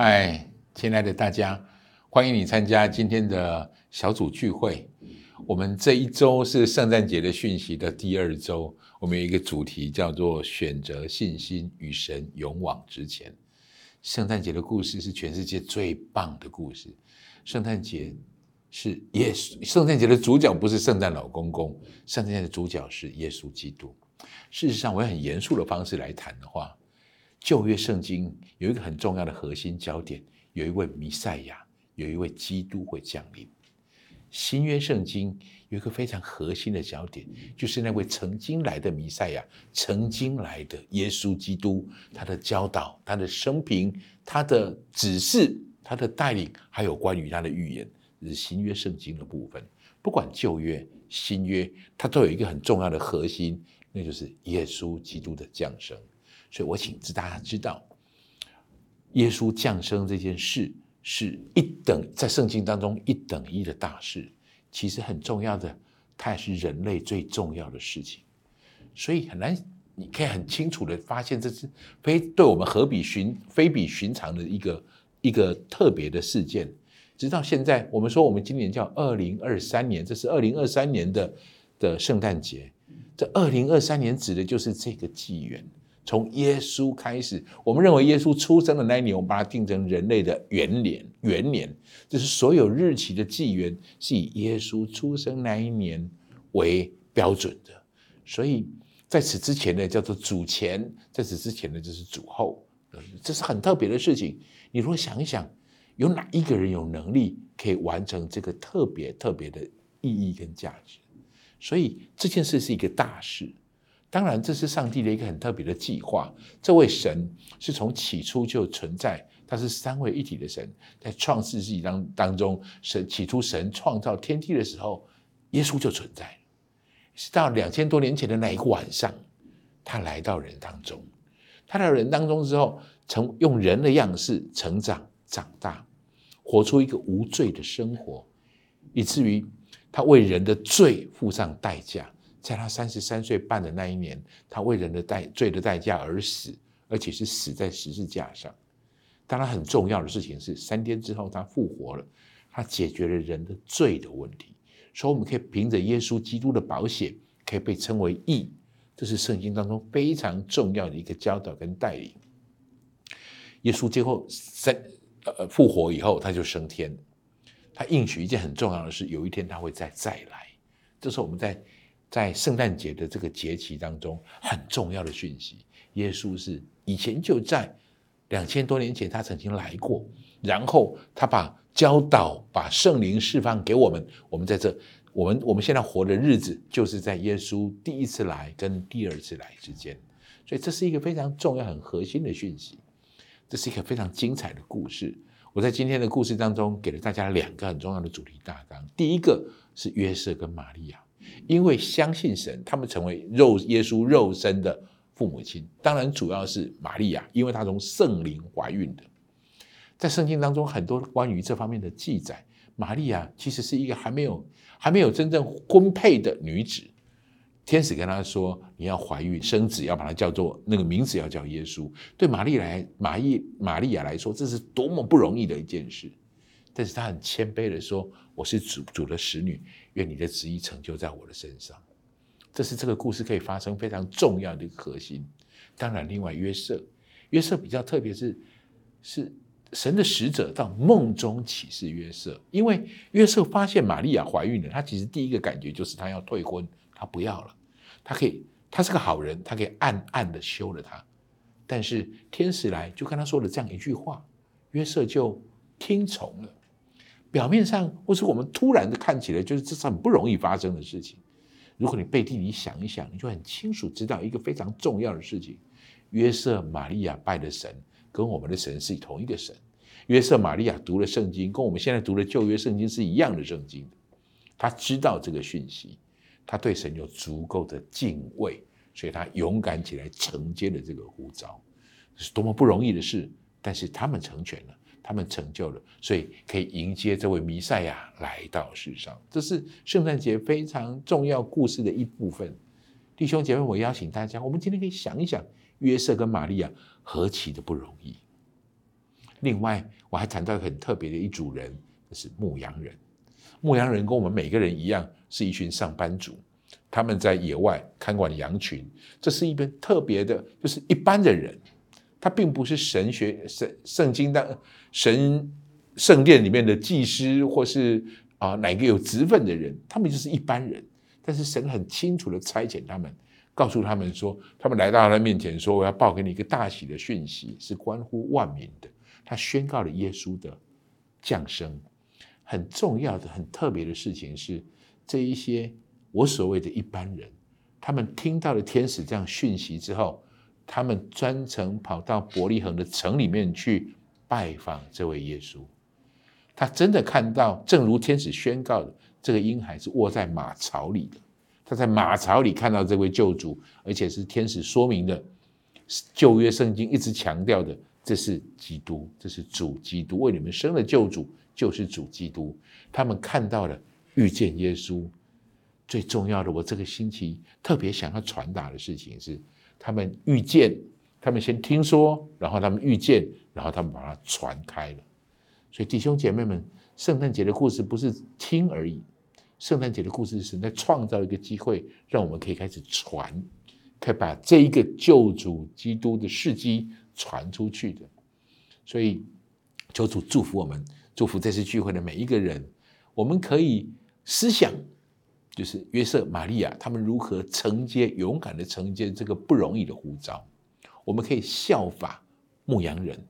嗨，亲爱的大家，欢迎你参加今天的小组聚会。我们这一周是圣诞节的讯息的第二周，我们有一个主题叫做“选择信心与神勇往直前”。圣诞节的故事是全世界最棒的故事。圣诞节是耶稣，圣诞节的主角不是圣诞老公公，圣诞节的主角是耶稣基督。事实上，我用很严肃的方式来谈的话。旧约圣经有一个很重要的核心焦点，有一位弥赛亚，有一位基督会降临。新约圣经有一个非常核心的焦点，就是那位曾经来的弥赛亚，曾经来的耶稣基督，他的教导、他的生平、他的指示、他的带领，还有关于他的预言，是新约圣经的部分。不管旧约、新约，它都有一个很重要的核心，那就是耶稣基督的降生。所以我请大家知道，耶稣降生这件事是一等在圣经当中一等一的大事，其实很重要的，它也是人类最重要的事情。所以很难，你可以很清楚的发现，这是非对我们何比寻非比寻常的一个一个特别的事件。直到现在，我们说我们今年叫二零二三年，这是二零二三年的的圣诞节。这二零二三年指的就是这个纪元。从耶稣开始，我们认为耶稣出生的那一年，我们把它定成人类的元年。元年就是所有日期的纪元是以耶稣出生那一年为标准的。所以在此之前呢，叫做主前；在此之前呢，就是主后。这是很特别的事情。你如果想一想，有哪一个人有能力可以完成这个特别特别的意义跟价值？所以这件事是一个大事。当然，这是上帝的一个很特别的计划。这位神是从起初就存在，他是三位一体的神。在创世纪当当中，神起初神创造天地的时候，耶稣就存在。是到两千多年前的那一个晚上，他来到人当中。他到人当中之后，成用人的样式成长、长大，活出一个无罪的生活，以至于他为人的罪付上代价。在他三十三岁半的那一年，他为人的代罪的代价而死，而且是死在十字架上。当然，很重要的事情是，三天之后他复活了，他解决了人的罪的问题。所以，我们可以凭着耶稣基督的保险，可以被称为义。这是圣经当中非常重要的一个教导跟带领。耶稣最后三呃复活以后，他就升天。他应许一件很重要的事，有一天他会再再来。这是我们在。在圣诞节的这个节期当中，很重要的讯息，耶稣是以前就在两千多年前，他曾经来过，然后他把教导、把圣灵释放给我们。我们在这，我们我们现在活的日子，就是在耶稣第一次来跟第二次来之间。所以这是一个非常重要、很核心的讯息，这是一个非常精彩的故事。我在今天的故事当中，给了大家两个很重要的主题大纲。第一个是约瑟跟玛利亚。因为相信神，他们成为肉耶稣肉身的父母亲。当然，主要是玛利亚，因为她从圣灵怀孕的。在圣经当中，很多关于这方面的记载，玛利亚其实是一个还没有还没有真正婚配的女子。天使跟她说：“你要怀孕生子，要把它叫做那个名字，要叫耶稣。”对玛丽来玛丽玛利亚来说，这是多么不容易的一件事。但是他很谦卑的说：“我是主主的使女。”愿你的旨意成就在我的身上，这是这个故事可以发生非常重要的一个核心。当然，另外约瑟，约瑟比较特别，是是神的使者到梦中启示约瑟，因为约瑟发现玛利亚怀孕了，他其实第一个感觉就是他要退婚，他不要了，他可以，他是个好人，他可以暗暗的休了他。但是天使来就跟他说了这样一句话，约瑟就听从了。表面上，或是我们突然的看起来，就是这是很不容易发生的事情。如果你背地里想一想，你就很清楚知道一个非常重要的事情：约瑟玛利亚拜的神跟我们的神是同一个神。约瑟玛利亚读了圣经，跟我们现在读的旧约圣经是一样的圣经。他知道这个讯息，他对神有足够的敬畏，所以他勇敢起来承接了这个呼召，是多么不容易的事。但是他们成全了。他们成就了，所以可以迎接这位弥赛亚来到世上。这是圣诞节非常重要故事的一部分。弟兄姐妹，我邀请大家，我们今天可以想一想，约瑟跟玛利亚何其的不容易。另外，我还谈到很特别的一组人，就是牧羊人。牧羊人跟我们每个人一样，是一群上班族，他们在野外看管羊群。这是一个特别的，就是一般的人，他并不是神学圣圣经的神圣殿里面的祭司，或是啊哪个有职分的人，他们就是一般人。但是神很清楚的差遣他们，告诉他们说，他们来到他面前说：“我要报给你一个大喜的讯息，是关乎万民的。”他宣告了耶稣的降生。很重要的、很特别的事情是，这一些我所谓的一般人，他们听到了天使这样讯息之后，他们专程跑到伯利恒的城里面去拜访这位耶稣。他真的看到，正如天使宣告的，这个婴孩是卧在马槽里的。他在马槽里看到这位救主，而且是天使说明的，旧约圣经一直强调的，这是基督，这是主基督为你们生的救主。就是主基督，他们看到了遇见耶稣，最重要的，我这个星期特别想要传达的事情是，他们遇见，他们先听说，然后他们遇见，然后他们把它传开了。所以弟兄姐妹们，圣诞节的故事不是听而已，圣诞节的故事是在创造一个机会，让我们可以开始传，可以把这一个救主基督的事迹传出去的。所以求主祝福我们。祝福这次聚会的每一个人，我们可以思想，就是约瑟、玛利亚他们如何承接、勇敢的承接这个不容易的呼召。我们可以效法牧羊人，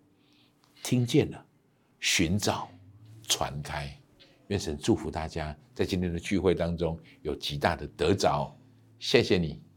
听见了，寻找，传开。愿神祝福大家，在今天的聚会当中有极大的得着。谢谢你。